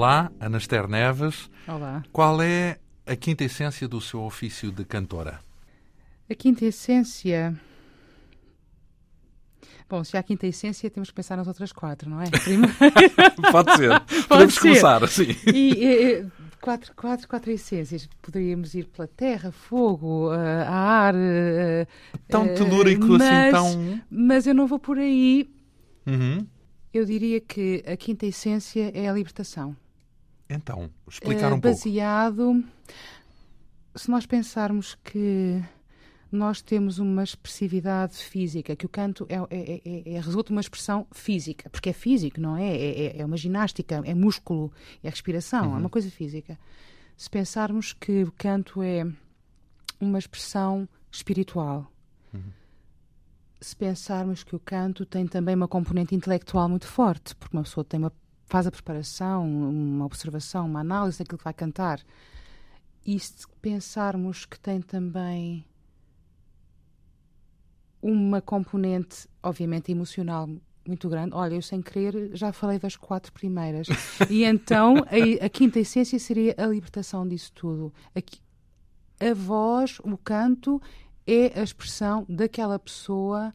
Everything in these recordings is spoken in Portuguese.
Olá, Anaster Neves. Olá. Qual é a quinta essência do seu ofício de cantora? A quinta essência. Bom, se há a quinta essência, temos que pensar nas outras quatro, não é? Pode ser. Podemos ser. começar assim. E, e, quatro, quatro, quatro essências. Poderíamos ir pela terra, fogo, uh, ar. Uh, tão uh, telúrico mas, assim, tão. Mas eu não vou por aí. Uhum. Eu diria que a quinta essência é a libertação. Então, explicar um uh, baseado, pouco. Se nós pensarmos que nós temos uma expressividade física, que o canto é, é, é, é resulta de uma expressão física, porque é físico, não é? É, é uma ginástica, é músculo, é respiração, uhum. é uma coisa física. Se pensarmos que o canto é uma expressão espiritual, uhum. se pensarmos que o canto tem também uma componente intelectual muito forte, porque uma pessoa tem uma, faz a preparação, uma observação, uma análise daquilo que vai cantar, e se pensarmos que tem também uma componente, obviamente, emocional muito grande. Olha, eu sem querer já falei das quatro primeiras. e então a, a quinta essência seria a libertação disso tudo. A, a voz, o canto, é a expressão daquela pessoa.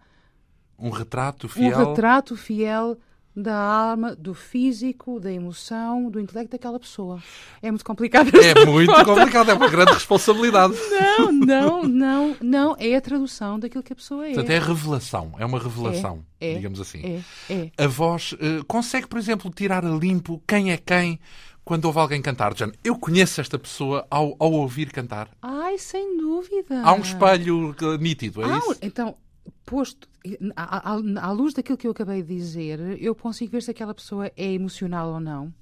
Um retrato fiel. Um retrato fiel da alma, do físico, da emoção, do intelecto daquela pessoa. É muito complicado. É muito complicado, é uma grande responsabilidade. Não, não, não, não. É a tradução daquilo que a pessoa é. Portanto, é revelação, é uma revelação, é, é, digamos assim. É, é. A voz uh, consegue, por exemplo, tirar a limpo quem é quem quando ouve alguém cantar. Jane, eu conheço esta pessoa ao, ao ouvir cantar. Ai, sem dúvida. Há um espelho nítido, é ah, isso? Então, posto à, à, à, luz daquilo que eu acabei de dizer, eu consigo ver se aquela pessoa é emocional ou não.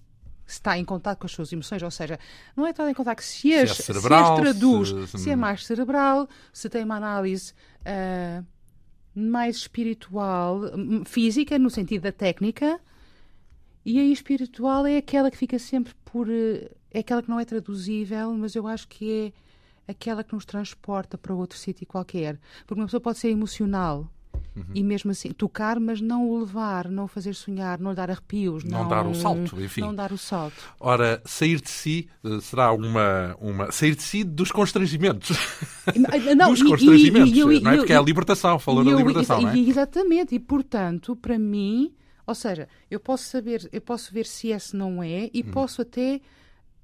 Se está em contato com as suas emoções, ou seja, não é estar em contato se as, se, é cerebral, se as traduz, se... se... é mais cerebral, se tem uma análise uh, mais espiritual, física, no sentido da técnica, e aí espiritual é aquela que fica sempre por. é aquela que não é traduzível, mas eu acho que é aquela que nos transporta para outro sítio qualquer. Porque uma pessoa pode ser emocional uhum. e mesmo assim tocar, mas não o levar, não o fazer sonhar, não lhe dar arrepios. Não, não dar o salto, enfim. Não dar o salto. Ora, sair de si eh, será uma. uma sair de si dos constrangimentos. Não, dos constrangimentos, e, e, e, não é? Porque é a libertação, falou da libertação, não é? Exatamente, e portanto, para mim, ou seja, eu posso saber, eu posso ver se esse não é e uhum. posso até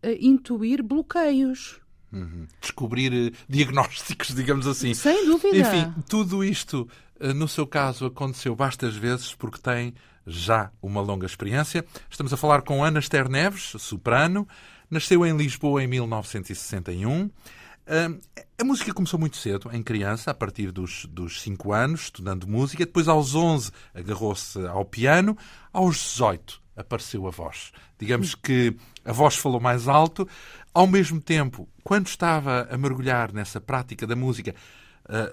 uh, intuir bloqueios. Uhum. Descobrir uh, diagnósticos, digamos assim. Sem dúvida. Enfim, tudo isto, uh, no seu caso, aconteceu bastas vezes porque tem já uma longa experiência. Estamos a falar com Ana Esther Neves, soprano. Nasceu em Lisboa em 1961. Uh, a música começou muito cedo, em criança, a partir dos, dos 5 anos, estudando música. Depois, aos 11, agarrou-se ao piano. Aos 18, apareceu a voz. Digamos que a voz falou mais alto. Ao mesmo tempo, quando estava a mergulhar nessa prática da música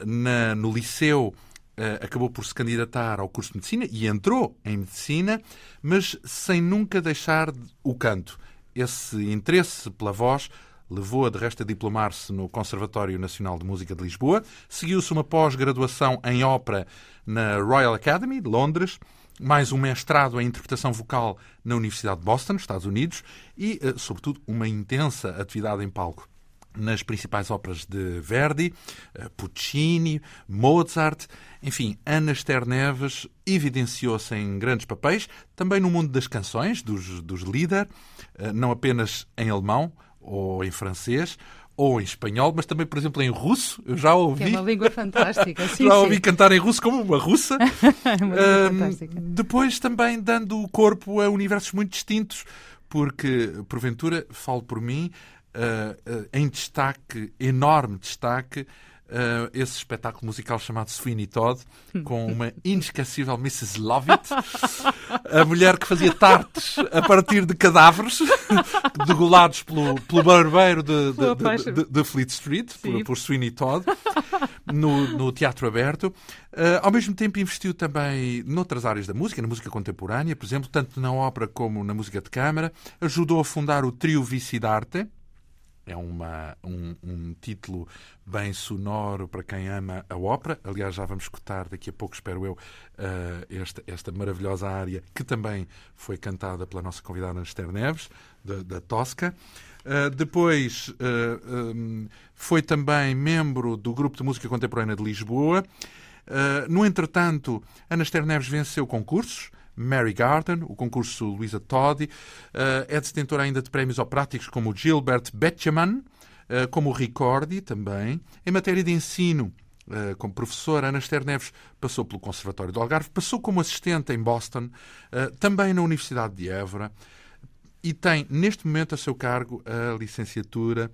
na, no liceu, uh, acabou por se candidatar ao curso de medicina e entrou em medicina, mas sem nunca deixar o canto. Esse interesse pela voz levou-a, de resto, a diplomar-se no Conservatório Nacional de Música de Lisboa. Seguiu-se uma pós-graduação em ópera na Royal Academy, de Londres mais um mestrado em interpretação vocal na Universidade de Boston, Estados Unidos, e, eh, sobretudo, uma intensa atividade em palco nas principais óperas de Verdi, eh, Puccini, Mozart. Enfim, Ana Esther Neves evidenciou-se em grandes papéis, também no mundo das canções, dos, dos líder, eh, não apenas em alemão ou em francês, ou em espanhol, mas também, por exemplo, em russo. Eu já ouvi. Que é uma língua fantástica. Sim, já sim. ouvi cantar em russo como uma russa. é uma língua um, fantástica. Depois também dando o corpo a universos muito distintos, porque, porventura, falo por mim, uh, uh, em destaque, enorme destaque, uh, esse espetáculo musical chamado Sweeney Todd, com uma inesquecível Mrs. Lovett, a mulher que fazia tartes a partir de cadáveres degolados pelo, pelo barbeiro de, de, de, de Fleet Street, por, por, Sweeney Todd, no, no teatro aberto. Uh, ao mesmo tempo investiu também noutras áreas da música, na música contemporânea, por exemplo, tanto na ópera como na música de câmara. Ajudou a fundar o trio Vicidarte, é uma, um, um, título bem sonoro para quem ama a ópera. Aliás, já vamos escutar daqui a pouco, espero eu, uh, esta, esta maravilhosa área que também foi cantada pela nossa convidada Esther Neves, da, da Tosca. Uh, depois uh, um, foi também membro do Grupo de Música Contemporânea de Lisboa. no entretanto, Ana Esther Neves venceu concursos, Mary Garden, o concurso Luisa Toddy. Eh, é detentora ainda de prémios operáticos como Gilbert Betjeman, eh, como Ricordi também. Em matéria de ensino, eh, como professora, Ana Esther Neves passou pelo Conservatório do Algarve, passou como assistente em Boston, também na Universidade de Évora, e tem neste momento a seu cargo a licenciatura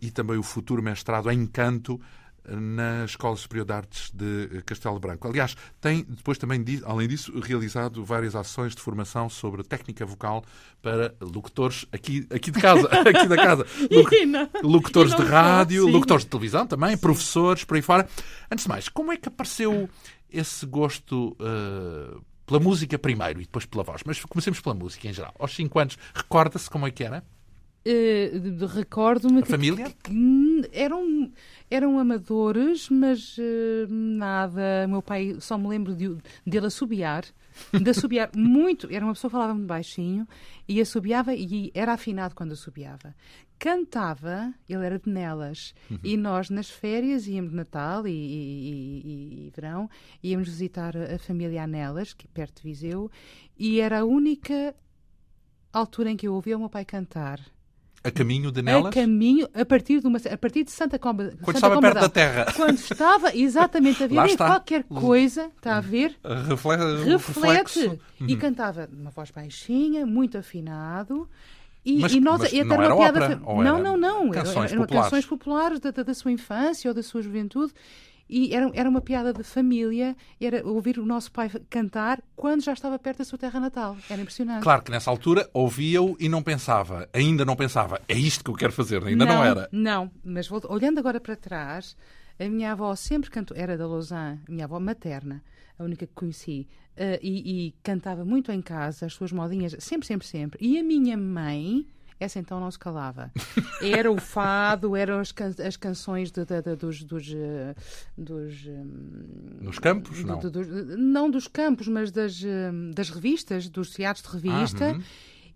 e também o futuro mestrado em canto na Escola Superior de Artes de Castelo Branco. Aliás, tem depois também, além disso, realizado várias ações de formação sobre técnica vocal para locutores aqui, aqui de casa, aqui da casa. locutores de rádio, locutores de televisão também, sim. professores, por aí fora. Antes de mais, como é que apareceu esse gosto uh, pela música primeiro e depois pela voz? Mas comecemos pela música em geral. Aos 5 anos, recorda-se como é que era? Uh, Recordo-me. A que, família? Que, que, eram, eram amadores, mas uh, nada. Meu pai só me lembro de, dele assobiar, de assobiar muito. Era uma pessoa que falava muito baixinho e assobiava e era afinado quando assobiava. Cantava, ele era de Nelas, uhum. e nós nas férias íamos de Natal e, e, e, e, verão, íamos visitar a família Anelas, que é perto de Viseu, e era a única altura em que eu ouvia o meu pai cantar a caminho de Nelas? A caminho, a partir de, uma, a partir de Santa Comba. Quando Santa estava perto da Terra. Quando estava, exatamente, a ver qualquer coisa, está a ver? Reflete. reflete e uhum. cantava uma voz baixinha, muito afinado. E, mas, e nós, mas e não era uma piada. Ópera, não, não, não. Canções eram populares, canções populares da, da, da sua infância ou da sua juventude. E era, era uma piada de família, era ouvir o nosso pai cantar quando já estava perto da sua terra natal. Era impressionante. Claro que nessa altura ouvia-o e não pensava, ainda não pensava, é isto que eu quero fazer, ainda não, não era. Não, mas olhando agora para trás, a minha avó sempre cantou, era da Lausanne, a minha avó materna, a única que conheci, uh, e, e cantava muito em casa, as suas modinhas, sempre, sempre, sempre. E a minha mãe essa então não se calava. Era o fado, eram as, can as canções de, de, de, dos. dos, uh, dos um, Nos campos? Não. Dos, não dos campos, mas das, das revistas, dos teatros de revista. Ah, uhum.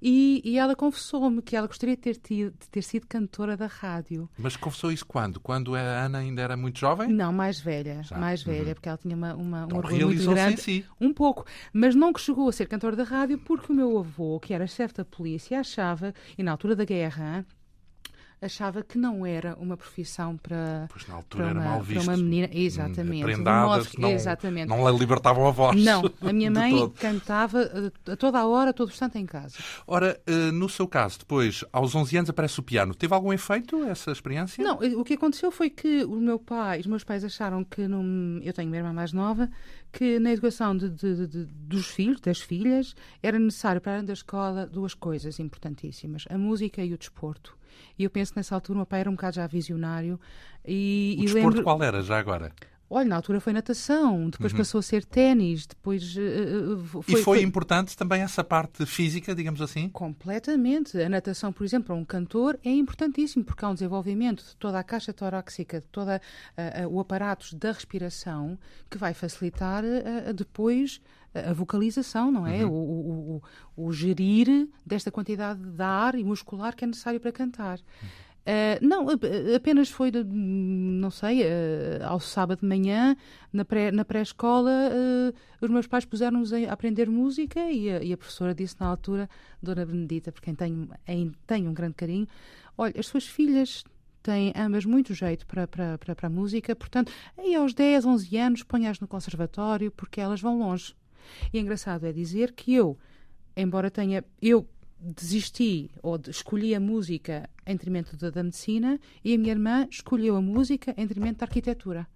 E, e ela confessou-me que ela gostaria de ter, tido, de ter sido cantora da rádio. Mas confessou isso quando? Quando a Ana ainda era muito jovem? Não, mais velha. Já. Mais velha, uhum. porque ela tinha uma, uma, então, um orgulho muito grande. Si. Um pouco. Mas não que chegou a ser cantora da rádio porque o meu avô, que era chefe da polícia, achava, e na altura da guerra, achava que não era uma profissão para, pois na altura para, uma, era mal visto. para uma menina. Exatamente. Prendadas, não, exatamente. não lhe libertavam a voz. Não, a minha mãe cantava eh, a toda a hora, a todo instante em casa. Ora, eh, no seu caso, depois, aos 11 anos aparece o piano. Teve algum efeito essa experiência? Não, o que aconteceu foi que o meu pai, os meus pais acharam que, num, eu tenho uma irmã mais nova, que na educação de, de, de, dos filhos, das filhas, era necessário para além da escola duas coisas importantíssimas: a música e o desporto. E eu penso que nessa altura o meu pai era um bocado já visionário. E, o e desporto lembro... qual era, já agora? Olha, na altura foi natação, depois uhum. passou a ser ténis, depois uh, foi, E foi, foi, importante também essa parte física, digamos assim? Completamente. A natação, por exemplo, para um cantor é importantíssimo, porque há um desenvolvimento de toda a caixa torácica, de todo uh, uh, o aparato da respiração, que vai facilitar depois a vocalização, não é? Uhum. O, o, o, o, gerir desta quantidade de ar e muscular que é necessário para cantar. Uhum. Uh, não, apenas foi, não sei, uh, ao sábado de manhã, na pré-escola, na pré uh, os meus pais puseram-nos a aprender música e a, e a, professora disse na altura, Dona Benedita, por quem tenho, tenho um grande carinho, olha, as suas filhas têm ambas muito jeito para, para, para, para a música, portanto, aí aos 10, 11 anos, ponhas no conservatório, porque elas vão longe. E é engraçado é dizer que eu, embora tenha, eu desisti ou escolhi a música em detrimento da, da, medicina e a minha irmã escolheu a música em detrimento da arquitetura.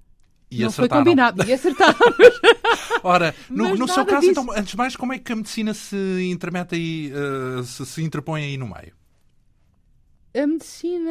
E não acertaram. foi combinado, e acertámos. Ora, no, no seu caso, disso. então, antes de mais, como é que a medicina se intermete aí, uh, se, se interpõe aí no meio? A medicina.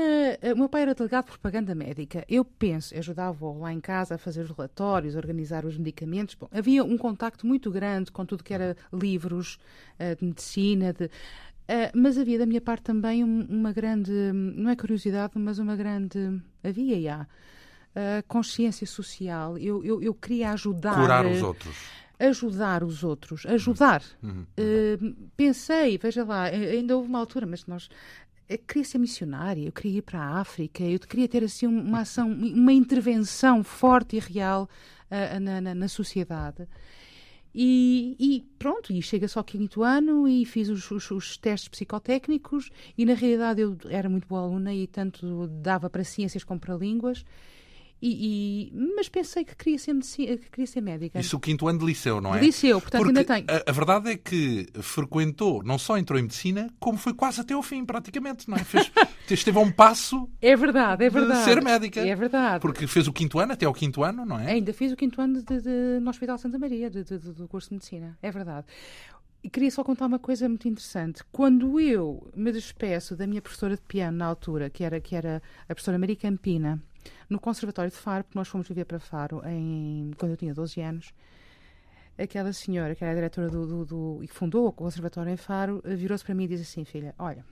O meu pai era delegado de propaganda médica. Eu penso, ajudava lá em casa a fazer os relatórios, a organizar os medicamentos. Bom, havia um contacto muito grande com tudo que era livros uh, de medicina. De... Uh, mas havia da minha parte também um, uma grande, não é curiosidade, mas uma grande, havia já, uh, consciência social. Eu, eu, eu queria ajudar. Curar os outros. Ajudar os outros, ajudar. Uhum, uhum. Uh, pensei, veja lá, ainda houve uma altura, mas nós eu queria ser missionária, eu queria ir para a África, eu queria ter assim uma ação, uma intervenção forte e real uh, na, na, na, sociedade. E, e, pronto, e chega só ao quinto ano e fiz os, os, os, testes psicotécnicos e na realidade eu era muito boa aluna e tanto dava para ciências como para línguas e, e, mas pensei que queria, ser que queria ser médica. Isso o quinto ano de liceu, não é? De liceu, portanto Porque ainda tenho. A, a, verdade é que frequentou, não só entrou em medicina, como foi quase até ao fim, praticamente, não é? Fez, esteve a um passo. É verdade, é verdade. De ser médica. É verdade. Porque fez o quinto ano, até ao quinto ano, não é? Ainda fiz o quinto ano de, de, no Hospital Santa Maria, de, do curso de medicina. É verdade. E queria só contar uma coisa muito interessante. Quando eu me despeço da minha professora de piano na altura, que era, que era a professora Maria Campina, no Conservatório de Faro, porque nós fomos viver para Faro em, quando eu tinha 12 anos. Aquela senhora, que era a diretora do, do, do e fundou o Conservatório em Faro, virou-se para mim e disse assim: Filha, olha,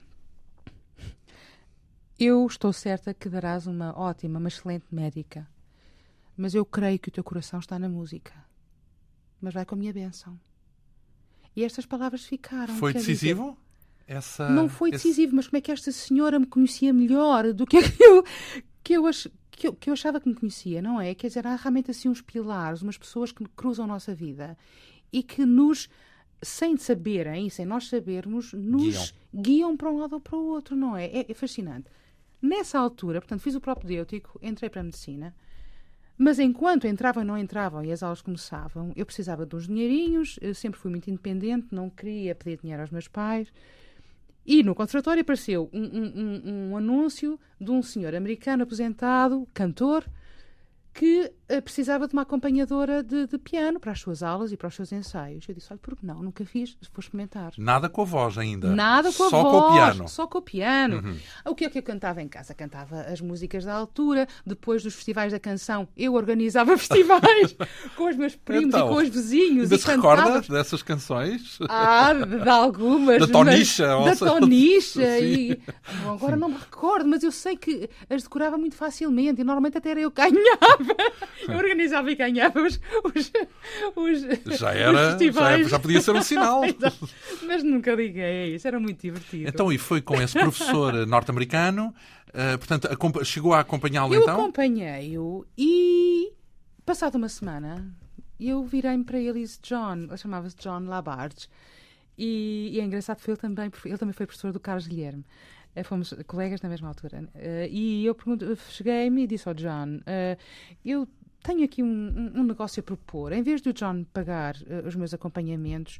eu estou certa que darás uma ótima, uma excelente médica, mas eu creio que o teu coração está na música. Mas vai com a minha bênção. E estas palavras ficaram. Foi decisivo? Dizer, essa, não foi decisivo, esse... mas como é que esta senhora me conhecia melhor do que eu, que eu, ach, que eu, que eu achava que me conhecia, não é? Quer dizer, há realmente assim uns pilares, umas pessoas que cruzam a nossa vida e que nos, sem saberem, sem nós sabermos, nos guiam, guiam para um lado ou para o outro, não é? é? É fascinante. Nessa altura, portanto, fiz o propedêutico, entrei para a medicina, mas enquanto entravam e não entravam e as aulas começavam, eu precisava de uns dinheirinhos, eu sempre fui muito independente, não queria pedir dinheiro aos meus pais. E no conservatório apareceu um, um, um, um anúncio de um senhor americano aposentado, cantor, que uh, precisava de uma acompanhadora de, de, piano para as suas aulas e para os seus ensaios. Eu disse, olha, por que não? Nunca fiz, vou experimentar. Nada com a voz ainda. Nada com a só voz. Só com o piano. Só com o piano. Uhum. O que é que eu cantava em casa? Cantava as músicas da altura. Depois dos festivais da canção, eu organizava festivais com os meus primos então, e com os vizinhos. Ainda e se recorda dessas canções? Ah, de algumas. Da Tonicha. Da Tonicha. E... Bom, agora não me recordo, mas eu sei que as decorava muito facilmente e normalmente até era eu que ganhava organizava e ganhava os, os, os já era, os já, já, podia ser um sinal. Mas nunca liguei a isso, era muito divertido. Então, e foi com esse professor norte-americano, uh, portanto, chegou a acompanhá-lo então? Eu acompanhei-o e, passado uma semana, eu virei-me para ele e disse, John, ele chamava-se John Labarge, e, e, é engraçado porque ele também, ele também foi professor do Carlos Guilherme. Eh, fomos colegas na mesma altura. Uh, e eu cheguei-me e disse ao John: uh, Eu tenho aqui um, um, negócio a propor. Em vez do John pagar os meus acompanhamentos,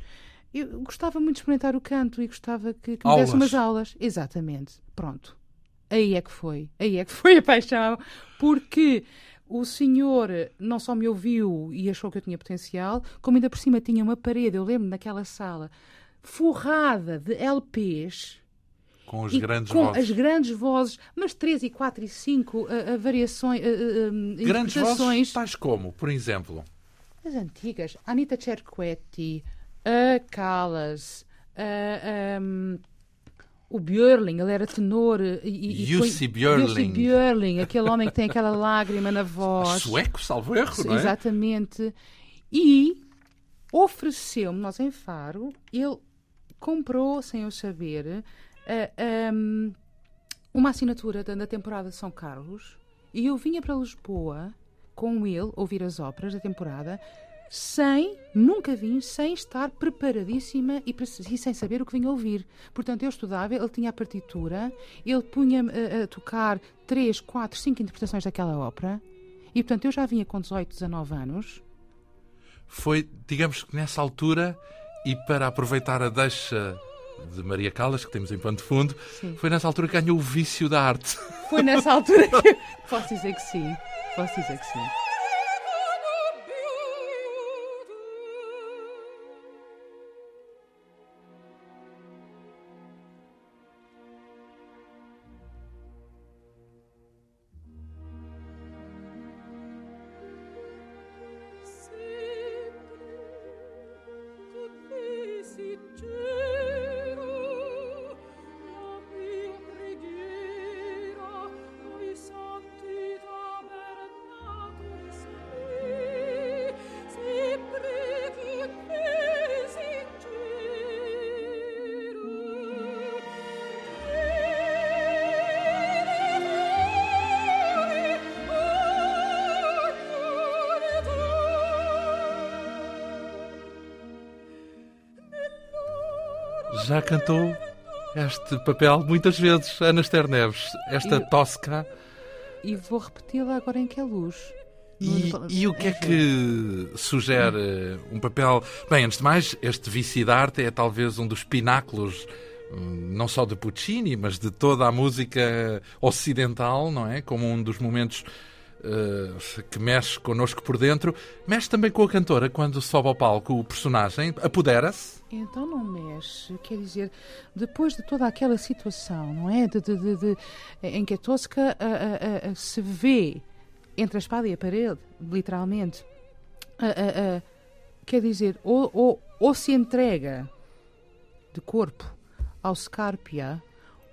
eu gostava muito de experimentar o canto e gostava que, que me desse umas aulas. Exatamente. Pronto. Aí é que foi. Aí é que foi a paixão. Porque o senhor não só me ouviu e achou que eu tinha potencial, como ainda por cima tinha uma parede, eu lembro naquela sala, forrada de LPs com as grandes com vozes. as grandes vozes, mas 3 e 4 e 5 a, a variações, a, Grandes vozes tais como, por exemplo? As antigas. Anita Cerquetti, a Callas, a, um, o Björling, ele era tenor. E, Jussi Björling. Björling, aquele homem que tem aquela lágrima na voz. Sueco, salvo erro, não é? Exatamente. E ofereceu-me, nós em Faro, ele comprou, sem eu saber, um, uma assinatura da, da temporada de São Carlos e eu vinha para Lisboa com ele ouvir as óperas da temporada sem, nunca vim, sem estar preparadíssima e, e, sem saber o que vinha ouvir. Portanto, eu estudava, ele tinha a partitura, ele punha-me a, a, tocar três, quatro, cinco interpretações daquela ópera e, portanto, eu já vinha com 18, 19 anos. Foi, digamos que nessa altura, e para aproveitar a deixa de Maria Callas, que temos em pano de fundo, sim. foi nessa altura que ganhou o vício da arte. Foi nessa altura que. Posso dizer que sim. Posso dizer que sim. Cantou este papel muitas vezes, Ana Esther Neves, esta Eu- Tosca. E vou repeti-la agora em que é luz. E, e o que é que sugere um papel? Bem, antes de mais, este Vici d'Arte é talvez um dos pináculos, hum, não só de Puccini, mas de toda a música ocidental, não é? Como um dos momentos eh, que mexe connosco por dentro. Mexe também com a cantora quando sobe ao palco o personagem, apodera-se. Então não mexe, quer dizer, depois de toda aquela situação, não é? De, de- de- de- em que a Tosca ah, ah, ah, se vê entre a espada e a parede, literalmente, quer dizer, ou, ou, ou se entrega de corpo ao Scarpia,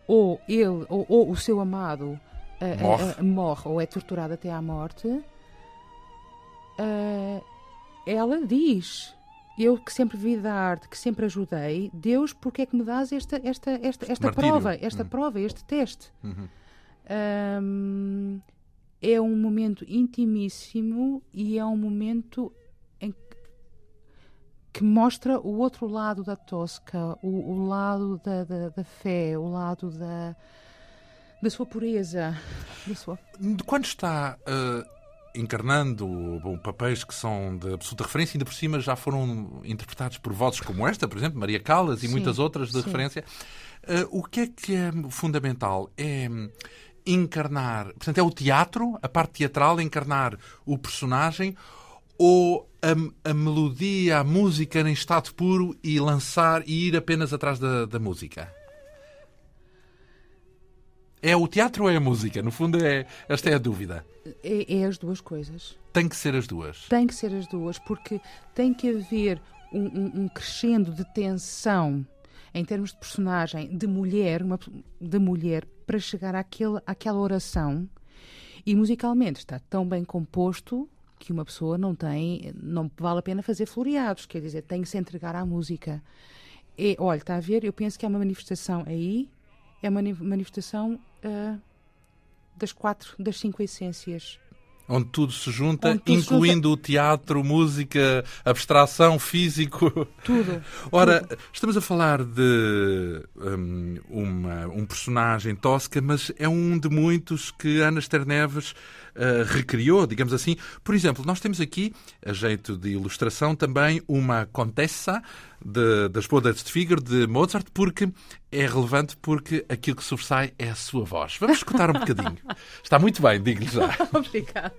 ou ele, ou, ou o seu amado Morre. morre ou é torturado até à morte, ela diz: Eu que sempre vi da arte, que sempre ajudei, Deus, porque é que me dás esta, esta, esta, esta martírio. prova, esta Hum. prova, este teste? Uhum. Ahm, é um momento intimíssimo e é um momento que mostra o outro lado da Tosca, o, o lado da, da, da fé, o lado da, da sua pureza, da sua Quando está eh, encarnando bom, papéis que são de absoluta referência, ainda por cima já foram interpretados por vozes como esta, por exemplo, Maria Callas e Sim, muitas outras de sim. referência, eh, o que é que é fundamental? É hum, encarnar, portanto, é o teatro, a parte teatral, encarnar o personagem ou a, a melodia, a música em estado puro e lançar e ir apenas atrás da, da música? É o teatro ou é a música? No fundo, é, esta é a dúvida. É, é as duas coisas. Tem que ser as duas. Tem que ser as duas, porque tem que haver um, um, um crescendo de tensão em termos de personagem de mulher, uma, de mulher, para chegar àquele, àquela oração. E musicalmente está tão bem composto que uma pessoa não tem, não vale a pena fazer floreados, quer dizer, tem que se entregar à música. E, olha, está a ver? Eu penso que é uma manifestação aí, é uma mani- manifestação ah, das quatro, das cinco essências. Onde tudo se junta, tudo se incluindo o teatro, música, abstração, físico. Tudo. Ora, estamos a falar de hum, uma- um personagem tosca, mas é um de muitos que Ana Esther Ah, recriou, digamos assim. Por exemplo, nós temos aqui, a jeito de ilustração, também uma contessa de- das bodas de Figaro de Mozart, porque é relevante porque aquilo que sobressai é a sua voz. Vamos escutar um bocadinho. Está muito bem, digo-lhe já. Obrigada.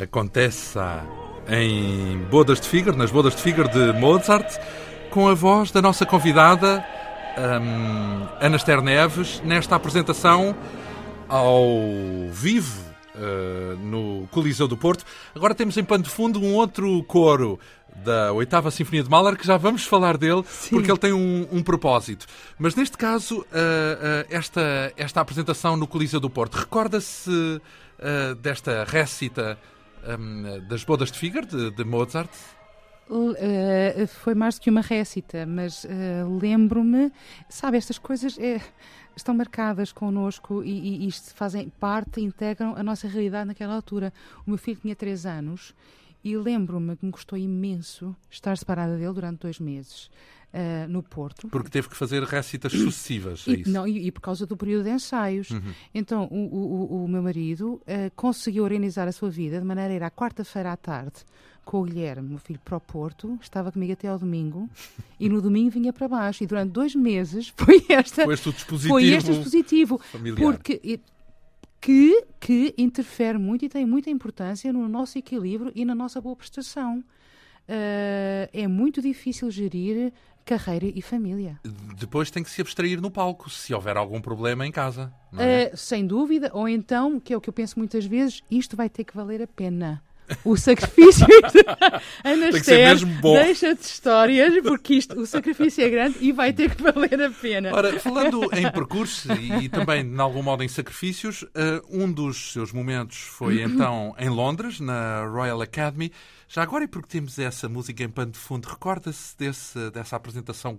Acontece em Bodas de Figaro, nas Bodas de Figaro de Mozart, com a voz da nossa convidada um, Ana Esther Neves, nesta apresentação ao vivo uh, no Coliseu do Porto. Agora temos em pano de fundo um outro coro da Oitava Sinfonia de Mahler, que já vamos falar dele, Sim. porque ele tem um, um, propósito. Mas neste caso, uh, uh, esta, esta apresentação no Coliseu do Porto, recorda-se desta récita um, das Bodas de Figaro, de, de Mozart? foi mais do que uma récita, mas lembro-me, sabe, estas coisas estão marcadas connosco e, e, e fazem parte, integram a nossa realidade naquela altura. O meu filho tinha 3 anos e lembro-me que me custou imenso estar separada dele durante dois meses. Uh, no Porto. Porque teve que fazer récitas sucessivas, é isso? Não, e, e, por causa do período de ensaios. Uhum. Então, o, o, o, meu marido uh, conseguiu organizar a sua vida de maneira a ir à quarta-feira à tarde com o Guilherme, meu filho, para o Porto, estava comigo até ao domingo e no domingo vinha para baixo. E durante dois meses foi, esta, foi este o dispositivo, foi este dispositivo familiar. Porque que, que interfere muito e tem muita importância no nosso equilíbrio e na nossa boa prestação. Uh, é muito difícil gerir carreira e família. Depois tem que se abstrair no palco, se houver algum problema em casa. É? Uh, sem dúvida, ou então, que é o que eu penso muitas vezes, isto vai ter que valer a pena o sacrifício Ana deixa-te histórias porque isto, o sacrifício é grande e vai ter que valer a pena. Ora, falando em percurso e, e também, de algum modo, em sacrifícios, uh, um dos seus momentos foi então em Londres, na Royal Academy. Já agora, e porque temos essa música em pano de fundo, recorda-se dessa apresentação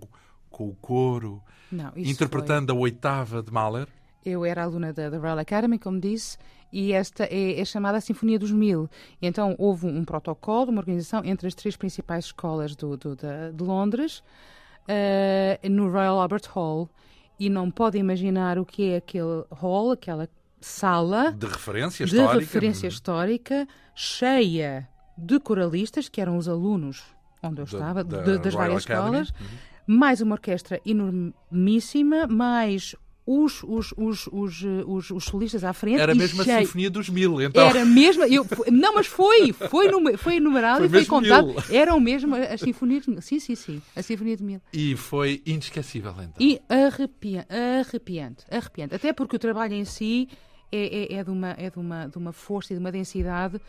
com o coro, Não, interpretando foi... a oitava de Mahler? Eu era aluna da, da Royal Academy, como disse, e esta é, é chamada a Sinfonia dos Mil. E então houve um, protocolo, uma organização entre as três principais escolas do, do, da, de Londres, uh, no Royal Albert Hall. E não pode imaginar o que é aquele hall, aquela sala de referência de histórica, referência histórica cheia de coralistas, que eram os alunos onde eu estava, da, da das Royal várias Academy. escolas, uhum. mais uma orquestra enormíssima, mais os, os, os, os, os, os solistas à frente. Era mesmo cheio. a Sinfonia dos Mil, então. Era mesmo. Eu, não, mas foi. Foi, foi enumerado foi e foi contado. Mil. Eram mesmo as Sinfonias de Mil. Sim, sim, sim. A Sinfonia de Mil. E foi inesquecível, então. E arrepiante, arrepiante, arrepiante. Até porque o trabalho em si é, é, é, de, uma, é de, uma, de uma força e de uma densidade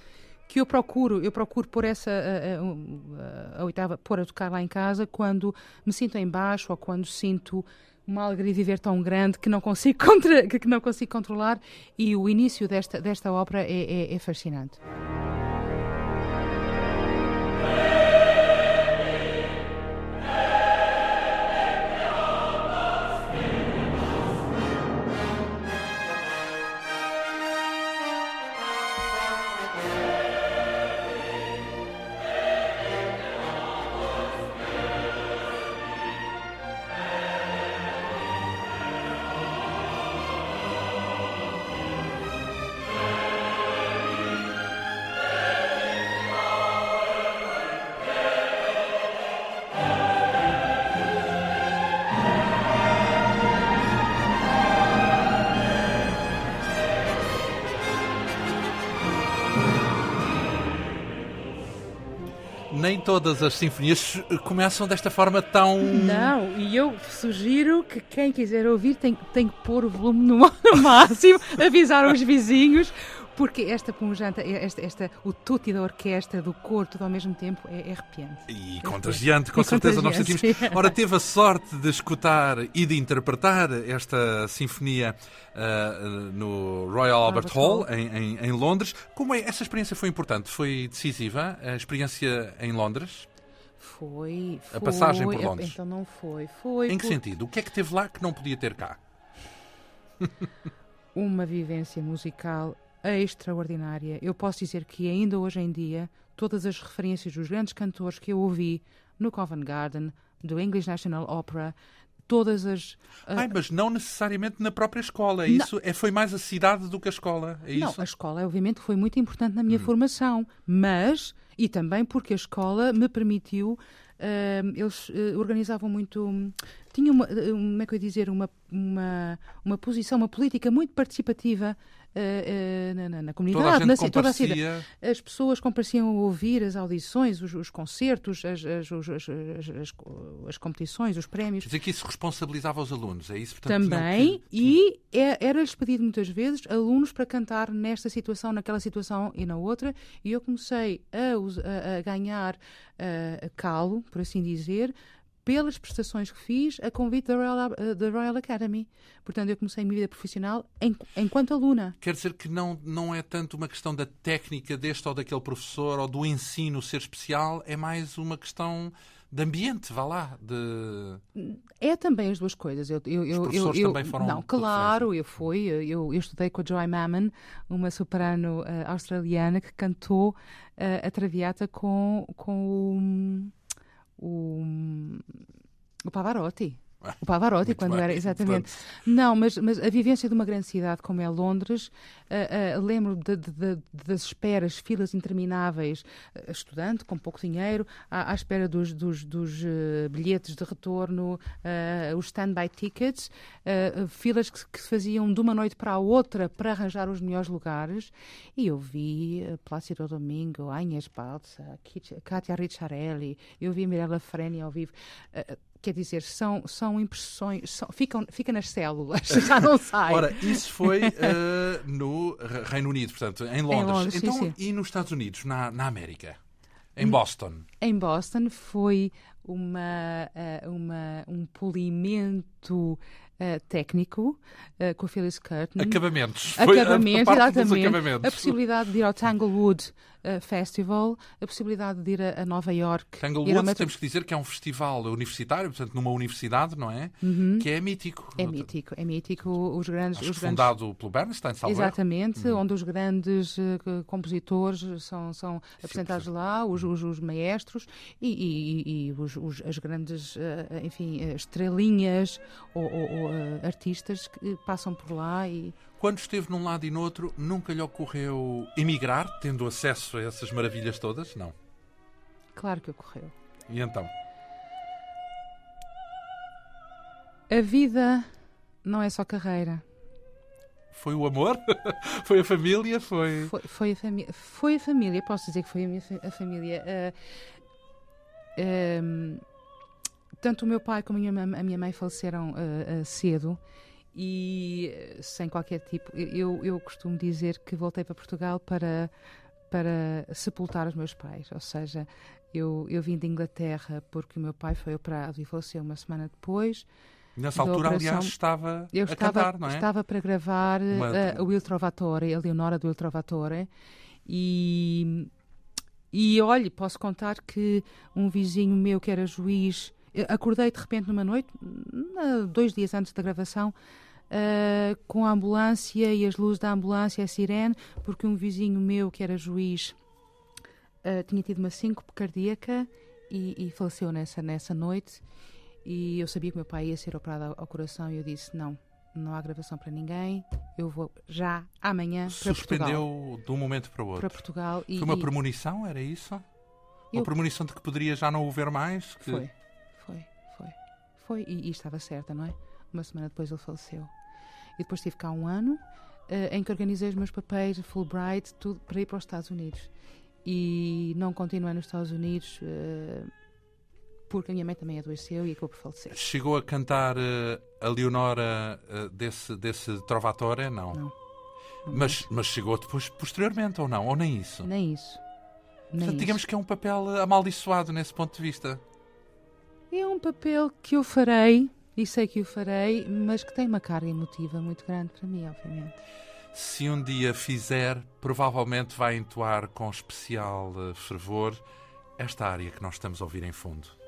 que eu procuro, eu procuro pôr essa a, a, a, oitava, pôr a tocar lá em casa quando me sinto em baixo ou quando sinto uma alegria viver tão grande que não consigo, contra, que não consigo controlar e o início desta, desta ópera é, é, é fascinante. Nem todas as sinfonias começam desta forma tão. Não, e eu sugiro que quem quiser ouvir tem, tem que pôr o volume no, no máximo, avisar os vizinhos, porque esta punjanta, esta, esta, o tutti da orquestra, do coro, tudo ao mesmo tempo, é, é arrepiante. E é contagiante, com e certeza nós sentimos. Ora, teve a sorte de escutar e de interpretar esta sinfonia uh, no Royal Albert, Albert Hall, Hall. Em, em, em, Londres. Como é? Essa experiência foi importante? Foi decisiva? A experiência em Londres? Foi, foi. A passagem por Londres? Então não foi. foi em que sentido? O que é que teve lá que não podia ter cá? Uma vivência musical extraordinária. Eu posso dizer que ainda hoje em dia, todas as referências dos grandes cantores que eu ouvi no Covent Garden, do English National Opera, todas as. Uh... Ai, mas não necessariamente na própria escola. Isso é, foi mais a cidade do que a escola. É não, isso? a escola, obviamente, foi muito importante na minha hum. formação, mas. E também porque a escola me permitiu Uh, eles uh, organizavam muito tinha uma, como é que eu ia dizer, uma, uma, uma posição, uma política muito participativa uh, uh, na, na, comunidade, toda a, na, toda a cidade. As pessoas compareciam a ouvir as audições, os, os concertos, as, as, as, as, competições, os prémios. Quer dizer que isso responsabilizava os alunos, é isso? Portanto, Também, que... e é, era-lhes pedido muitas vezes alunos para cantar nesta situação, naquela situação e na outra, e eu comecei a, a, a ganhar uh, calo, por assim dizer, pelas prestações que fiz a convite da Royal, eh, da Royal Academy. Portanto, eu comecei a minha vida profissional em, enquanto aluna. Quer dizer que não, não é tanto uma questão da técnica deste ou daquele professor ou do ensino ser especial, é mais uma questão de ambiente, vá lá. De... É também as duas coisas. Eu, eu, Os professores eu, também foram. Não, claro, eu fui. Eu, eu estudei com a Joy Mammon, uma soprano uh, australiana que cantou uh, a Traviata com, com o, o, o Pavarotti. O Pavarotti, quando bem, era, exatamente. Não, mas, mas a vivência de uma grande cidade como é Londres, uh, lembro de, de, de, das esperas, filas intermináveis, uh, estudante com pouco dinheiro, à, à espera dos, dos, dos bilhetes de retorno, os stand-by tickets, filas que, que, se faziam de uma noite para a outra para arranjar os melhores lugares. E eu vi Plácido Domingo, Agnes Balsa, Katia Ricciarelli, eu vi Mirella Freni ao vivo quer dizer, são, são impressões, são, ficam, fica nas células, já não sai. Ora, isso foi uh, no Reino Unido, portanto, em Londres. Em Londres então, sim, sim. e nos Estados Unidos, na, na América? Em Boston? Em Boston foi uma, eh, uma, um polimento Uh, técnico uh, com a Phyllis Curtin. Acabamentos. Acabamentos, exatamente. Acabamentos. A possibilidade de ir ao Tanglewood uh, Festival, a possibilidade de ir a, a Nova York. Tanglewood, uma... temos que dizer que é um festival universitário, portanto, numa universidade, não é? Uhum. Que é mítico. É mítico, é mítico. Os grandes. Os fundado grandes... pelo Bernstein, salvo Exatamente, uhum. onde os grandes uh, compositores são, são apresentados sim, lá, os, os, os, maestros e, e, e os, os, as grandes, uh, enfim, estrelinhas ou, ou, ou artistas que passam por lá e quando esteve num lado e no outro, nunca lhe ocorreu emigrar, tendo acesso a essas maravilhas todas? Não. Claro que ocorreu. E então? A vida não é só carreira. Foi o amor? foi a família? Foi... Foi, foi, a família. Foi a família, posso dizer que foi a, minha, a família. Uh, uh, tanto o meu pai como a minha, a minha mãe faleceram uh, cedo e sem qualquer tipo. Eu, eu costumo dizer que voltei para Portugal para, para sepultar os meus pais, ou seja, eu, eu vim de Inglaterra porque o meu pai foi operado e faleceu uma semana depois. Nessa altura, operação, aliás, estava eu estava, cantar, não é? Estava para gravar uh, o Il Trovatore, a Leonora do Il Trovatore, e, e olhe, posso contar que um vizinho meu que era juiz acordei de repente numa noite, dois dias antes da gravação, uh, com a ambulância e as luzes da ambulância, a sirene, porque um vizinho meu, que era juiz, uh, tinha tido uma síncope cardíaca e, e, faleceu nessa, nessa noite. E eu sabia que meu pai ia ser operado ao, ao coração e eu disse: não, não há gravação para ninguém, eu vou já amanhã para Suspendeu Portugal. Suspendeu de um momento para o outro. Para Portugal. E, Foi uma premonição, era isso? Eu... Uma premonição de que poderia já não o ver mais? Que... Foi foi, e, e, estava certa, não é? Uma semana depois ele faleceu. E depois tive cá um ano uh, em que organizei os meus papéis, Fulbright, tudo para ir para os Estados Unidos. E não continuei nos Estados Unidos uh, porque a minha mãe também adoeceu e acabou por falecer. Chegou a cantar uh, a Leonora desse, desse Trovatore? Não. Não. não mas, mas chegou depois, posteriormente, ou não? Ou nem isso? Nem isso. Nem Portanto, digamos que é um papel amaldiçoado nesse ponto de vista. É um papel que eu farei, e sei que o farei, mas que tem uma carga emotiva muito grande para mim, obviamente. Se um dia fizer, provavelmente vai entoar com especial eh, fervor esta área que nós estamos a ouvir em fundo.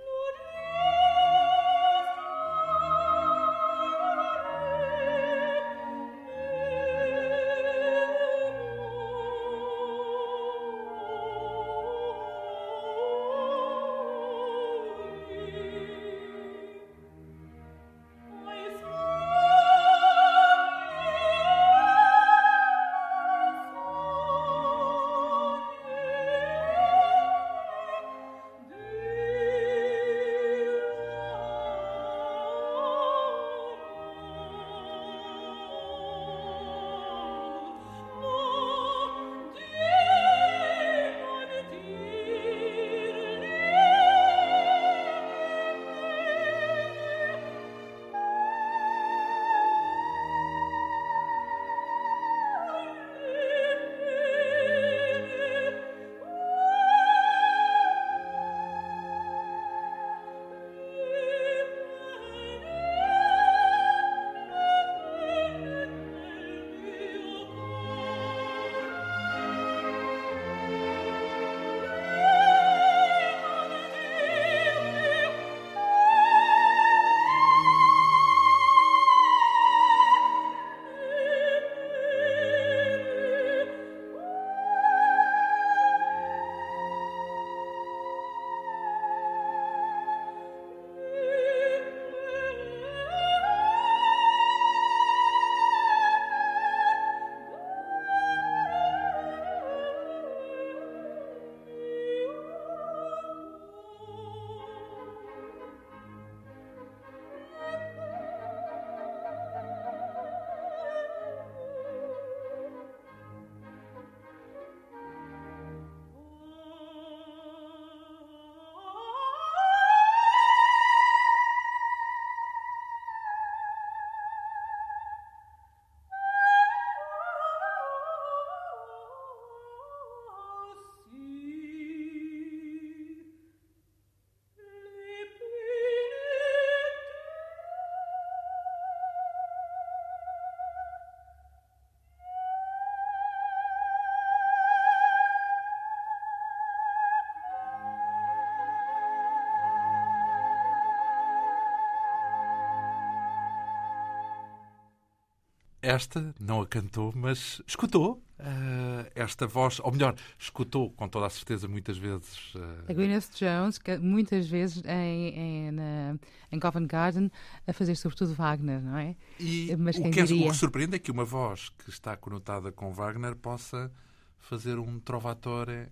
Esta não a cantou, mas escutou uh, esta voz, ou melhor, escutou com toda a certeza muitas vezes. Uh... A Gwyneth Jones, que muitas vezes em, em, na, em Covent Garden, a fazer sobretudo Wagner, não é? E mas o, que é, o que surpreende é que uma voz que está conotada com Wagner possa fazer um trovatore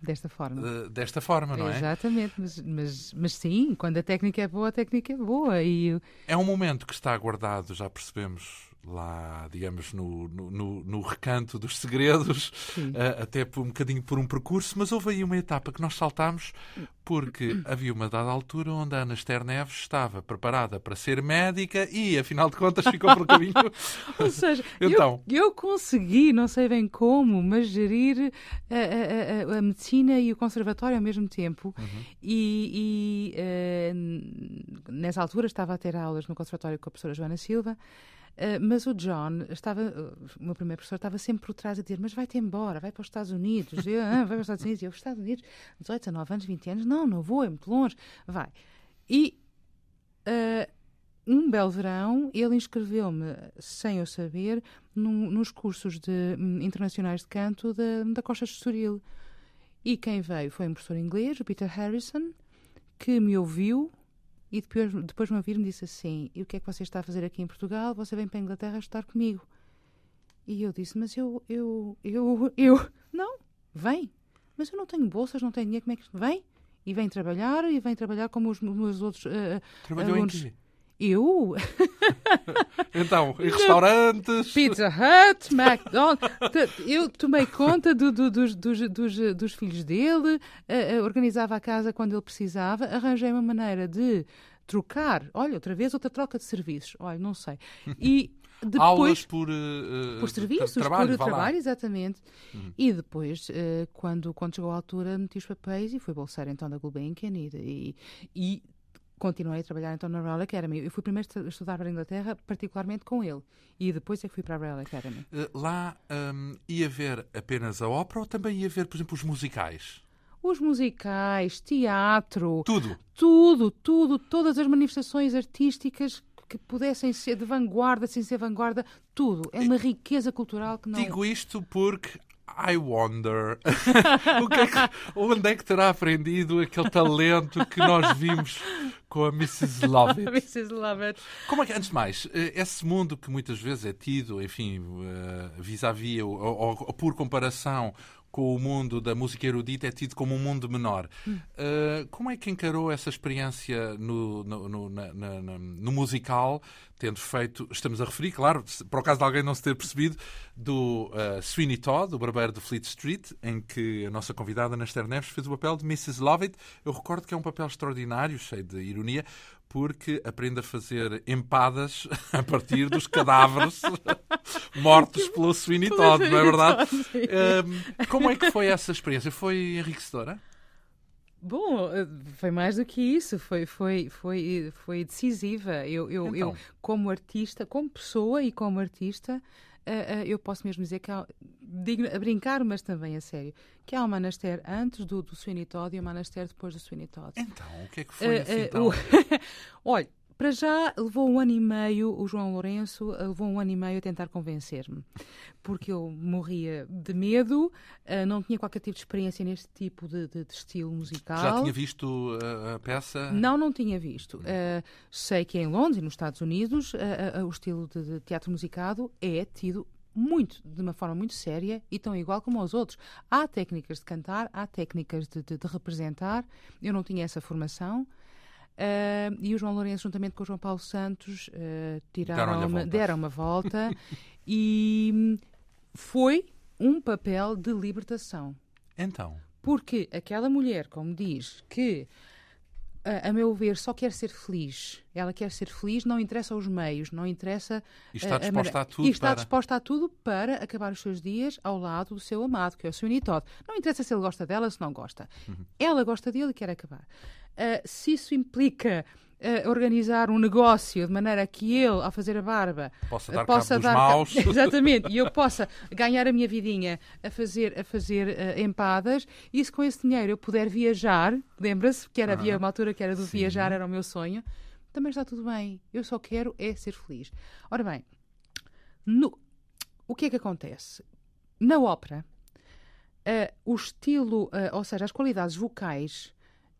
Desta forma. Desta forma, não é? Exatamente, mas, mas, mas sim, quando a técnica é boa, a técnica é boa. E... É um momento que está guardado, já percebemos, lá, digamos, no, no, no recanto dos segredos, uh, até por um bocadinho por um percurso, mas houve aí uma etapa que nós saltámos porque havia uma dada altura onde a Ana Esther Neves estava preparada para ser médica e, afinal de contas, ficou pelo caminho. Ou seja, então... eu, eu consegui, não sei bem como, mas gerir a, a, a, a medicina e o conservatório ao mesmo tempo. Uhum. E, e uh, nessa altura estava a ter aulas no conservatório com a professora Joana Silva. Uh, mas o John estava, o meu primeiro professor estava sempre por trás a dizer: Mas vai-te embora, vai para os Estados Unidos. Eu, ah, vai para os Estados Unidos. Eu, os Estados Unidos, 18, 19 anos, 20 anos, não, não vou, é muito longe. Vai. E uh, um belo verão, ele inscreveu-me, sem eu saber, num, nos cursos de, um, internacionais de canto da, da Costa de Estoril. E quem veio foi um professor inglês, o Peter Harrison, que me ouviu e depois, depois me ouvir me disse assim: E o que é que você está a fazer aqui em Portugal? Você vem para a Inglaterra estar comigo. E eu disse: Mas eu, eu, eu, eu, não, vem. Mas eu não tenho bolsas, não tenho dinheiro, como é que vem? E vem trabalhar, e vem trabalhar como os meus outros uh, Trabalhou alunos. Em quê? Eu? então, em restaurantes? Pizza Hut, McDonald's. Eu tomei conta do, do, dos, dos, dos, dos, filhos dele, uh, organizava a casa quando ele precisava, arranjei uma maneira de trocar. Olha, outra vez, outra troca de serviços. Olha, não sei. E depois, Aulas por, uh, por serviços, trabalho, por trabalho, exatamente. Uhum. E depois, uh, quando, quando chegou a altura, meti os papéis e fui bolseira então da Gulbenkian e, e, e continuei a trabalhar então na Royal Academy. Eu fui primeiro a estudar para a Inglaterra, particularmente com ele, e depois é que fui para a Royal Academy. Uh, lá um, ia ver apenas a ópera ou também ia ver, por exemplo, os musicais? Os musicais, teatro. Tudo. Tudo, tudo, todas as manifestações artísticas que pudessem ser de vanguarda, sem ser vanguarda, tudo. É uma riqueza cultural que não. Digo isto porque I wonder o que é que, onde é que terá aprendido aquele talento que nós vimos com a Mrs. Lovett. Mrs. Lovett. Como é que, antes de mais, eh, esse mundo que muitas vezes é tido, enfim, eh, vis-à-vis -vis, ou, ou, ou por comparação com o mundo da música erudita é tido como um mundo menor. Hum. Uh, como é que encarou essa experiência no, no, no, na, na, no, musical, tendo feito, estamos a referir, claro, para o caso de alguém não se ter percebido, do uh, Sweeney Todd, o barbeiro de Fleet Street, em que a nossa convidada, Naster Neves, fez o papel de Mrs. Lovett. Eu recordo que é um papel extraordinário, cheio de ironia, porque aprende a fazer empadas a partir dos cadáveres mortos pelo Todd, não é verdade? Um, como é que foi essa experiência? Foi enriquecedora? Bom, eh, foi mais do que isso, foi, foi, foi, foi decisiva. Eu, eu, então. eu, como artista, como pessoa e como artista, uh, uh, eu posso mesmo dizer que há, digo, a brincar, mas também a sério, que há um Manaster antes do, do Sweeney Todd e um Manaster depois do Sweeney Todd. Então, o que é que foi uh, assim, então? Olha, para já levou um ano e meio, o João Lourenço levou um ano e meio a tentar convencer-me, porque eu morria de medo, não tinha qualquer tipo de experiência neste tipo de, de, de estilo musical. Já tinha visto a peça? Não, não tinha visto. Uh, sei que em Londres nos Estados Unidos o estilo de, de teatro musicado é tido muito, de uma forma muito séria e tão igual como aos outros. Há técnicas de cantar, há técnicas de, de, de representar. Eu não tinha essa formação. Uh, e o João Lourenço, juntamente com o João Paulo Santos, uh, tiraram uma, deram uma volta e foi um papel de libertação. Então. Porque aquela mulher, como diz, que a, a, meu ver, só quer ser feliz. Ela quer ser feliz, não interessa os meios, não interessa. E está disposta a, a, tudo. E está para... disposta a tudo para acabar os seus dias ao lado do seu amado, que é o seu Todd. Não interessa se ele gosta dela, se não gosta. Uhum. Ela gosta dele e quer acabar. Uh, se isso implica uh, organizar um negócio de maneira que ele, ao fazer a barba, possa dar, uh, possa dar maus. exatamente, e eu possa ganhar a minha vidinha a fazer, a fazer uh, empadas, e se com esse dinheiro eu puder viajar, lembra-se que era, havia uma altura que era do Sim. viajar, era o meu sonho, também está tudo bem. Eu só quero é ser feliz. Ora bem, No, o que é que acontece? Na ópera, o estilo, ou seja, as qualidades vocais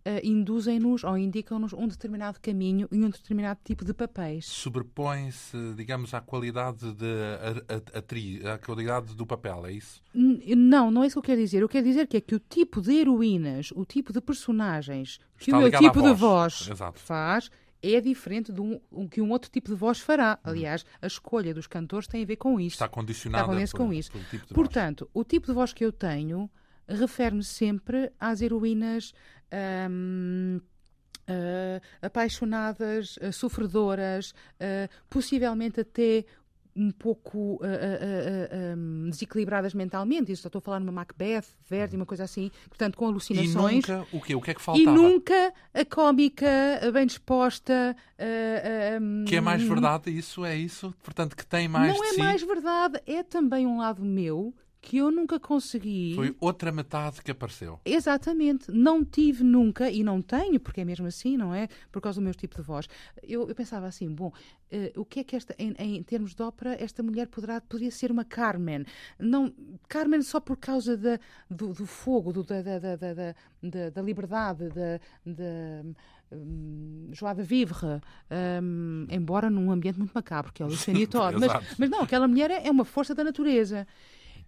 uh, induzem-nos ou indicam-nos um determinado caminho e um determinado tipo de papéis. Sobrepõe-se, digamos, à qualidade, de, a, a, a, à qualidade do papel, é isso? Não, não é isso que eu quero dizer. Eu quero dizer que é que o tipo de heroínas, o tipo de personagens que Está o meu tipo voz. de voz Exato. faz é diferente do um, que um outro tipo de voz fará. Uhum. Aliás, a escolha dos cantores tem a ver com isso. Está condicionada Está com isso. Tipo Portanto, voz. o tipo de voz que eu tenho refere-me sempre às heroínas um, uh, ah, apaixonadas, uh, sofredoras, uh, possivelmente até um pouco um, desequilibradas mentalmente. Isso estou a falar numa Macbeth, Verdi, uma coisa assim, portanto, com alucinações. E nunca o quê? O que é que faltava? E nunca a cómica, bem disposta. Um, que é mais verdade, isso é isso? Portanto, que tem mais. Não é si. mais verdade, é também um lado meu que eu nunca consegui. Foi outra metade que apareceu. Exatamente. Não tive nunca, e não tenho, porque é mesmo assim, não é? Por causa do meu tipo de voz. Eu, eu pensava assim, bom, uh, o que é que esta, em, em, termos de ópera, esta mulher poderá, poderia ser uma Carmen? Não, Carmen só por causa da, do, do fogo, do, da, da, da, da, da liberdade, da. da um, Joie de Vivre, um, embora num ambiente muito macabro, que é o Todd. mas, mas não, aquela mulher é, é uma força da natureza.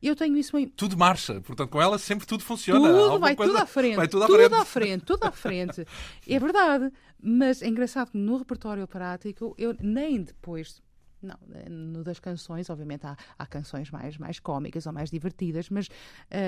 Eu tenho isso em... Tudo marcha, portanto, com ela sempre tudo funciona. Tudo, vai, coisa... tudo à frente. Vai tudo à tudo frente. à frente, tudo à frente. é verdade. Mas é engraçado que no repertório operático, eu nem depois não, eh, no das canções, obviamente há, há canções mais, mais cómicas ou mais divertidas, mas uh,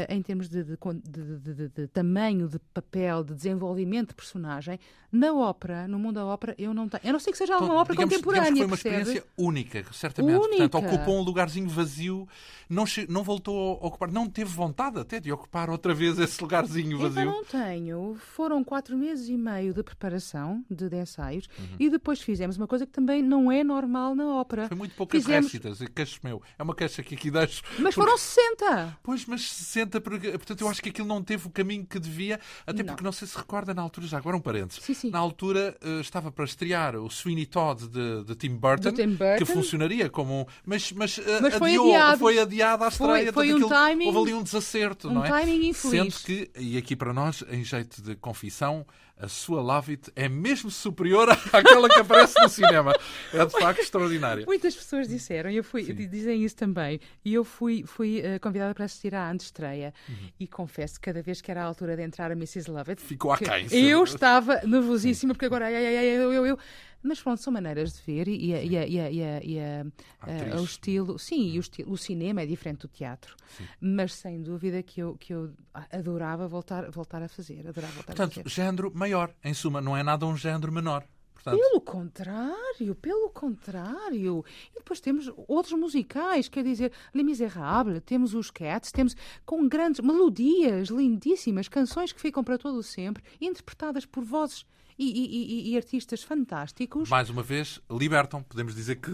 em termos de, de, de, de, tamanho, de papel, de desenvolvimento de personagem, na ópera, no mundo da ópera, eu não tenho. Eu não sei que seja então, alguma ópera digamos, contemporânea. Digamos que foi uma percebe? experiência única, certamente. Única. Portanto, ocupou um lugarzinho vazio, não, não voltou a ocupar, não teve vontade até de ocupar outra vez esse lugarzinho vazio. Eu não tenho. Foram quatro meses e meio de preparação, de, de ensaios, uhum. e depois fizemos uma coisa que também não é normal na ópera foi muito poucas Fizemos... récitas. Queixo meu. É uma queixa que aqui deixo. Mas porque... foram 60! Pois, mas 60. Porque, portanto, eu acho que aquilo não teve o caminho que devia. Até não. porque não sei se recorda na altura, já agora um parênteses. Sim, sim. Na altura uh, estava para estrear o Sweeney Todd de, de Tim, Burton, Tim, Burton, que funcionaria como um. Mas, mas, uh, mas foi adiou, adiado. foi adiada a estreia. Foi, foi um timing. Houve ali um desacerto, um não é? timing infeliz. Sendo que, e aqui para nós, em jeito de confissão, a sua Lavit é mesmo superior àquela que aparece no cinema. É de facto extraordinária. Muitas pessoas disseram, eu fui, dizem isso também, e eu fui, fui uh, convidada para assistir à antestreia uhum. e confesso que cada vez que era a altura de entrar a Mrs. Lovett, ficou aquém. Eu estava nervosíssima porque agora ai, ai, ai, eu, eu, eu mas pronto, são maneiras de ver e, e, e, e o estilo. Sim, e o, estilo, o cinema é diferente do teatro. Sim. Mas sem dúvida que eu, que eu adorava voltar, voltar a fazer. Adorava voltar Portanto, a fazer. género maior, em suma, não é nada um género menor. Portanto... Pelo contrário, pelo contrário. E depois temos outros musicais, quer dizer, Les Miserables, temos os Cats, temos com grandes melodias lindíssimas, canções que ficam para todo o sempre, interpretadas por vozes e, e, e, artistas fantásticos. Mais uma vez, libertam, podemos dizer que.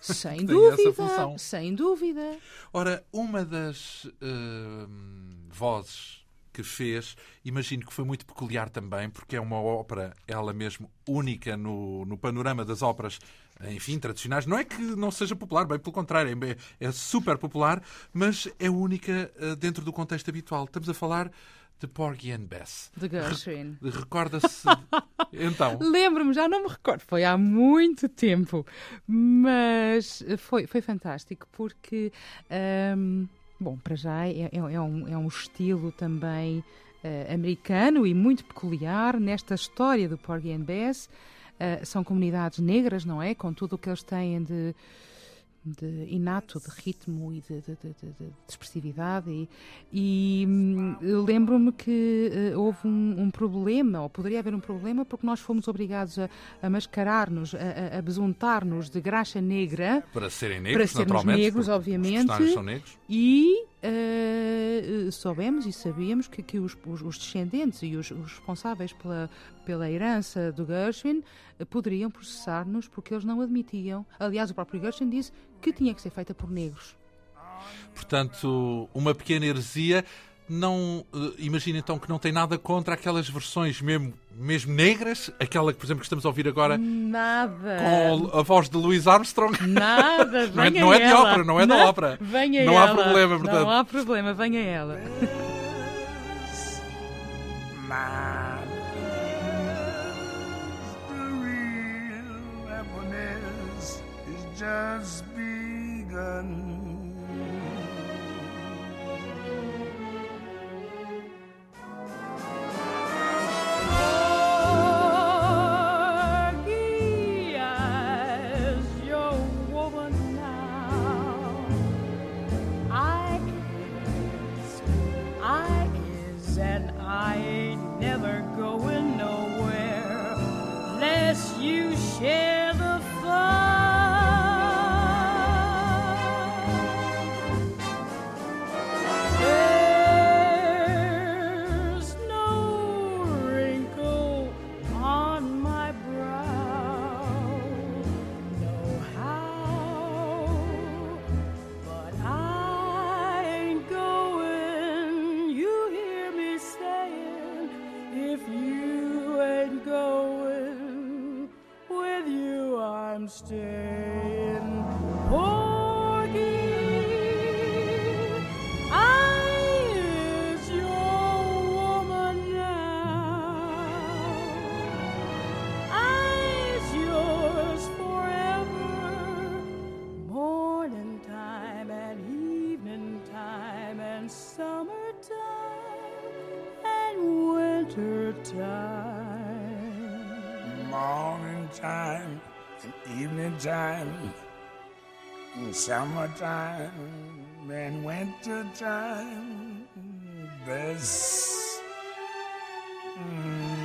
Sem que dúvida. Sem dúvida. Ora, uma das uh, vozes que fez, imagino que foi muito peculiar também, porque é uma ópera, ela mesmo, única no, no panorama das óperas, enfim, tradicionais. Não é que não seja popular, bem pelo contrário, é, é super popular, mas é única uh, dentro do contexto habitual. Estamos a falar de Porgy and Bess. De Gershwin. Re Recorda-se. então. Lembro-me, já não me recordo, foi há muito tempo, mas foi, foi fantástico porque, um, bom, para já é, é, é, um, é um estilo também uh, americano e muito peculiar nesta história do Porgy and Bess. Uh, são comunidades negras, não é? Com tudo o que eles têm de de inato, de ritmo e de, de, de, de expressividade. E, e hum, lembro-me que uh, houve um, um, problema, ou poderia haver um problema, porque nós fomos obrigados a, a mascarar-nos, a, a, besuntar-nos de graxa negra. Para serem negros, para sermos negros, obviamente. Negros. E uh, soubemos e sabíamos que, que os, os, os, descendentes e os, os, responsáveis pela, pela herança do Gershwin uh, poderiam processar-nos porque eles não admitiam. Aliás, o próprio Gershwin disse que tinha que ser feita por negros. Portanto, uma pequena heresia não uh, imagina então que não tem nada contra aquelas versões mesmo, mesmo negras, aquela que, por exemplo, que estamos a ouvir agora Nada. com a voz de Louis Armstrong. Nada, Não é- não é de ópera, não é da ópera. Venha Não há ela. problema, portanto. Não há problema, venha ela. Just begun. Time. Morning time and evening time, and summertime and winter time. This mm,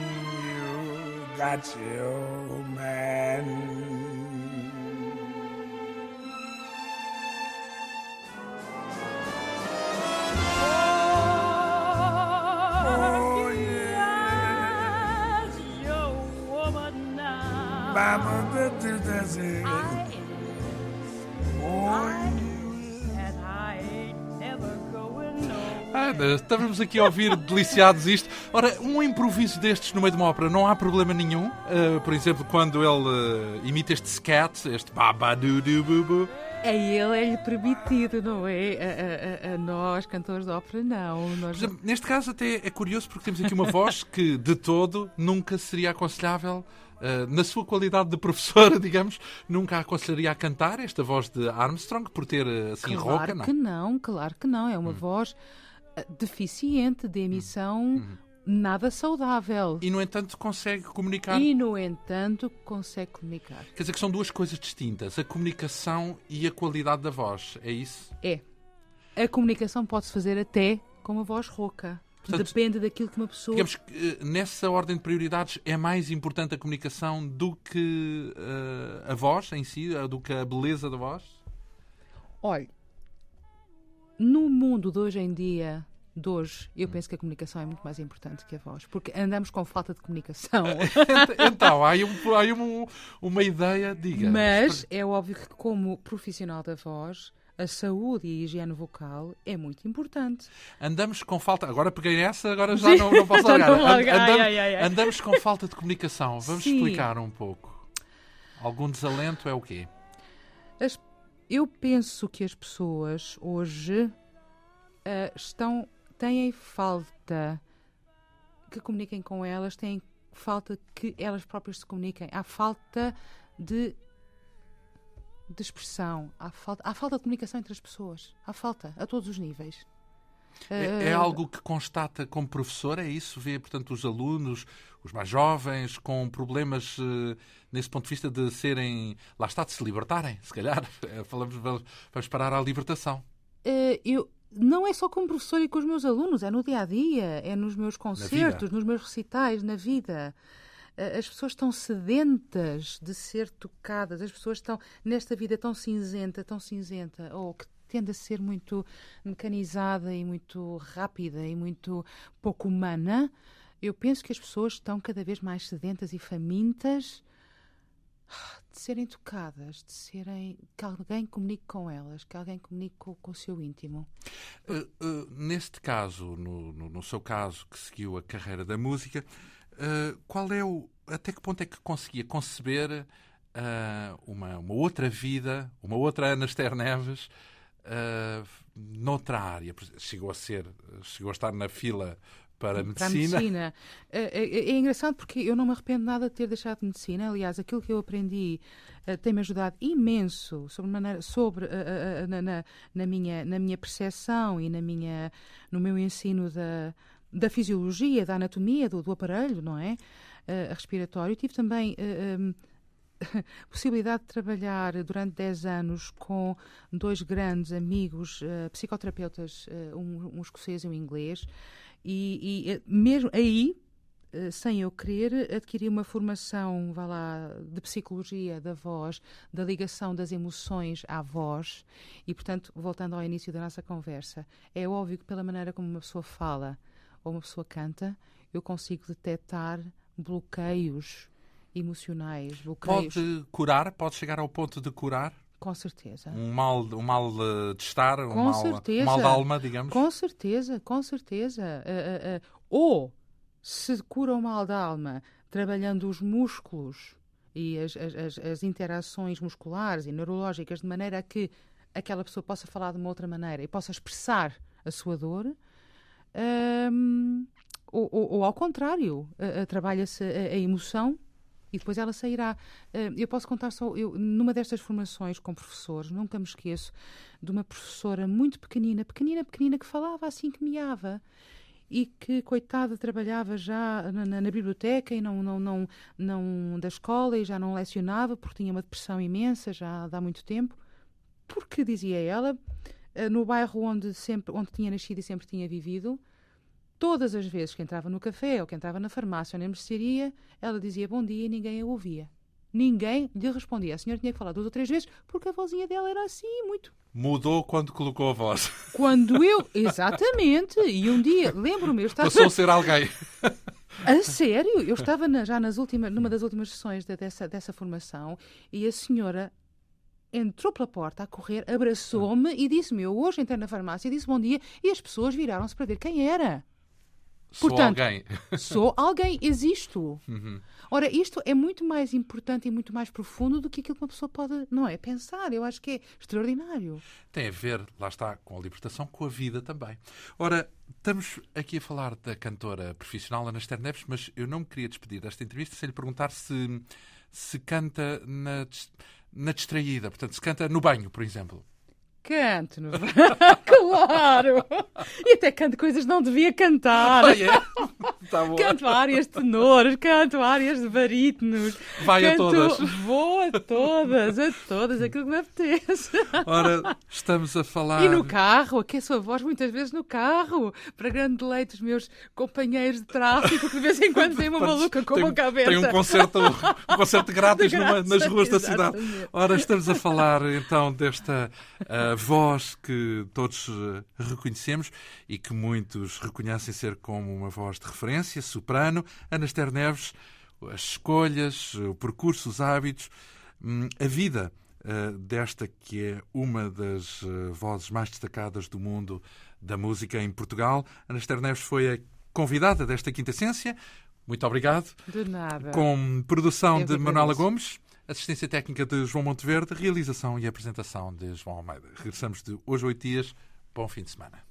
you got your man. Going nowhere. Ah, estávamos aqui a ouvir deliciados isto. Ora, um improviso destes no meio de uma ópera não há problema nenhum. Ah, por exemplo, quando ele ah, imita este scat, este babadu du bu bu. A ele é-lhe permitido, não é? A, a- a- nós, cantores de ópera, não. Nós... Exemplo, neste caso até é curioso porque temos aqui uma voz que de todo nunca seria aconselhável, na sua qualidade de professora, digamos, nunca a aconselharia a cantar esta voz de Armstrong por ter ah, assim claro rouca, não? que não, claro que não. É uma voz ah, deficiente de emissão nada saudável. E no entanto consegue comunicar. E, no entanto, consegue comunicar. Quer dizer que são duas coisas distintas, a comunicação e a qualidade da voz, é isso? É. A comunicação pode-se fazer até com uma voz rouca. Portanto, Depende daquilo que uma pessoa. Digamos que eh, nessa ordem de prioridades é mais importante a comunicação do que eh, a voz em si, eh, do que a beleza da voz? Olha, no mundo de hoje em dia, de hoje, eu penso que a comunicação é muito mais importante que a voz, porque andamos com falta de comunicação. então, há aí, um- há aí um- uma ideia, diga. Mas é óbvio que, como profissional da voz, a saúde e a higiene vocal é muito importante. Andamos com falta. Agora peguei nessa, agora já não, não posso largar. não andamos, ai, ai, ai. andamos com falta de comunicação. Vamos Sim. explicar um pouco. Algum desalento é o quê? As- eu penso que as pessoas hoje ah, estão têm falta que comuniquem com elas, têm falta que elas próprias se comuniquem. Há falta de, de expressão, há falta, há falta de comunicação entre as pessoas. Há falta, a todos os níveis. É, é Ah, algo que constata como professor? É isso? Vê, portanto, os alunos, os mais jovens, com problemas eh, nesse ponto de vista de serem. Lá está, de se libertarem, se calhar. Eh, Falamos, vamos vamos parar à libertação. Eh, eu não é só como professor e com os meus alunos, é no dia a dia, é nos meus concertos, nos meus recitais, na vida. As pessoas estão sedentas de ser tocadas, as pessoas estão nesta vida tão cinzenta, tão cinzenta, ou que tende a ser muito mecanizada e muito rápida e muito pouco humana. Eu penso que as pessoas estão cada vez mais sedentas e famintas de serem tocadas, de serem que alguém comunique com elas, que alguém comunique com, com o seu íntimo. Uh, uh, neste caso, no, no, no, seu caso, que seguiu a carreira da música, uh, qual é o. Até que ponto é que conseguia conceber uma, uma outra vida, uma outra Ana Esther Neves, noutra área? Chegou a ser, chegou a estar na fila para a medicina. Para a medicina. É, é, é, engraçado porque eu não me arrependo nada de ter deixado medicina. Aliás, aquilo que eu aprendi uh, tem-me ajudado imenso sobre, maneira, sobre uh, uh, na, na, na, minha, na minha percepção e na minha, no meu ensino da, da fisiologia, da anatomia do, do aparelho, não é? respiratório. Tive também. Um, possibilidade de trabalhar durante 10 anos com dois grandes amigos uh, psicoterapeutas, uh, um, um escocês e um inglês, e, e eh, mesmo aí, eh, sem eu querer, adquiri uma formação, vá lá, de psicologia da voz, da ligação das emoções à voz. E, portanto, voltando ao início da nossa conversa, é óbvio que pela maneira como uma pessoa fala ou uma pessoa canta, eu consigo detectar bloqueios emocionais, bloqueios. Pode curar? Pode chegar ao ponto de curar? Com certeza. Um mal, um mal de estar, um mal, um mal de alma, digamos. Com certeza, com certeza. Uh, uh, uh. Ou se cura o mal da alma trabalhando os músculos e as, as, as, interações musculares e neurológicas de maneira a que aquela pessoa possa falar de uma outra maneira e possa expressar a sua dor, um, ou, ou, ou, ao contrário, trabalha-se a, a emoção e depois ela sairá. Eu posso contar só, eu, numa destas formações com professores, nunca me esqueço de uma professora muito pequenina, pequenina, pequenina, que falava assim que miava e que, coitada, trabalhava já na, na, na, biblioteca e não, não, não, não da escola e já não lecionava porque tinha uma depressão imensa já há muito tempo. Porque, dizia ela, no bairro onde, sempre, onde tinha nascido e sempre tinha vivido, Todas as vezes que entrava no café ou que entrava na farmácia ou na mercearia, ela dizia bom dia e ninguém a ouvia. Ninguém lhe respondia. A senhora tinha que falar duas ou três vezes porque a vozinha dela era assim, muito. Mudou quando colocou a voz. Quando eu. Exatamente. E um dia, lembro-me, eu estava. Passou a ser alguém. A sério? Eu estava na, já nas últimas, numa das últimas sessões de, dessa, dessa formação e a senhora entrou pela porta a correr, abraçou-me e disse-me: Eu hoje entrei na farmácia e disse bom dia e as pessoas viraram-se para ver quem era. Sou Portanto, alguém. sou alguém, existo. Uhum. Ora, isto é muito mais importante e muito mais profundo do que aquilo que uma pessoa pode, não é, pensar. Eu acho que é extraordinário. Tem a ver, lá está, com a libertação, com a vida também. Ora, estamos aqui a falar da cantora profissional Ana Esther Neves, mas eu não me queria despedir desta entrevista sem lhe perguntar se, se canta na, na distraída, portanto, se canta no banho, por exemplo. Canto, no... claro! E até canto coisas que não devia cantar. Ah, é? Tá canto áreas de tenores, canto áreas de barítonos. Vai canto... a todas. Vou a todas, a todas, aquilo que me apetece. Ora, estamos a falar. E no carro, aqueço a voz muitas vezes no carro, para grande deleite dos meus companheiros de tráfico, que de vez em quando têm uma maluca com a boca aberta. Tem um concerto, um concerto grátis numa, nas ruas da cidade. Ora, estamos a falar então desta. Uh, voz que todos reconhecemos e que muitos reconhecem ser como uma voz de referência, soprano, Ana Esther Neves, as escolhas, o percurso, os hábitos, hum, a vida uh, desta que é uma das uh, vozes mais destacadas do mundo da música em Portugal. Ana Esther Neves foi a convidada desta Quinta Essência. Muito obrigado. De nada. Com produção Eu de Manuela Gomes. Assistência técnica de João Monteverde, realização e apresentação de João Almeida. Regressamos de hoje oito dias. Bom fim de semana.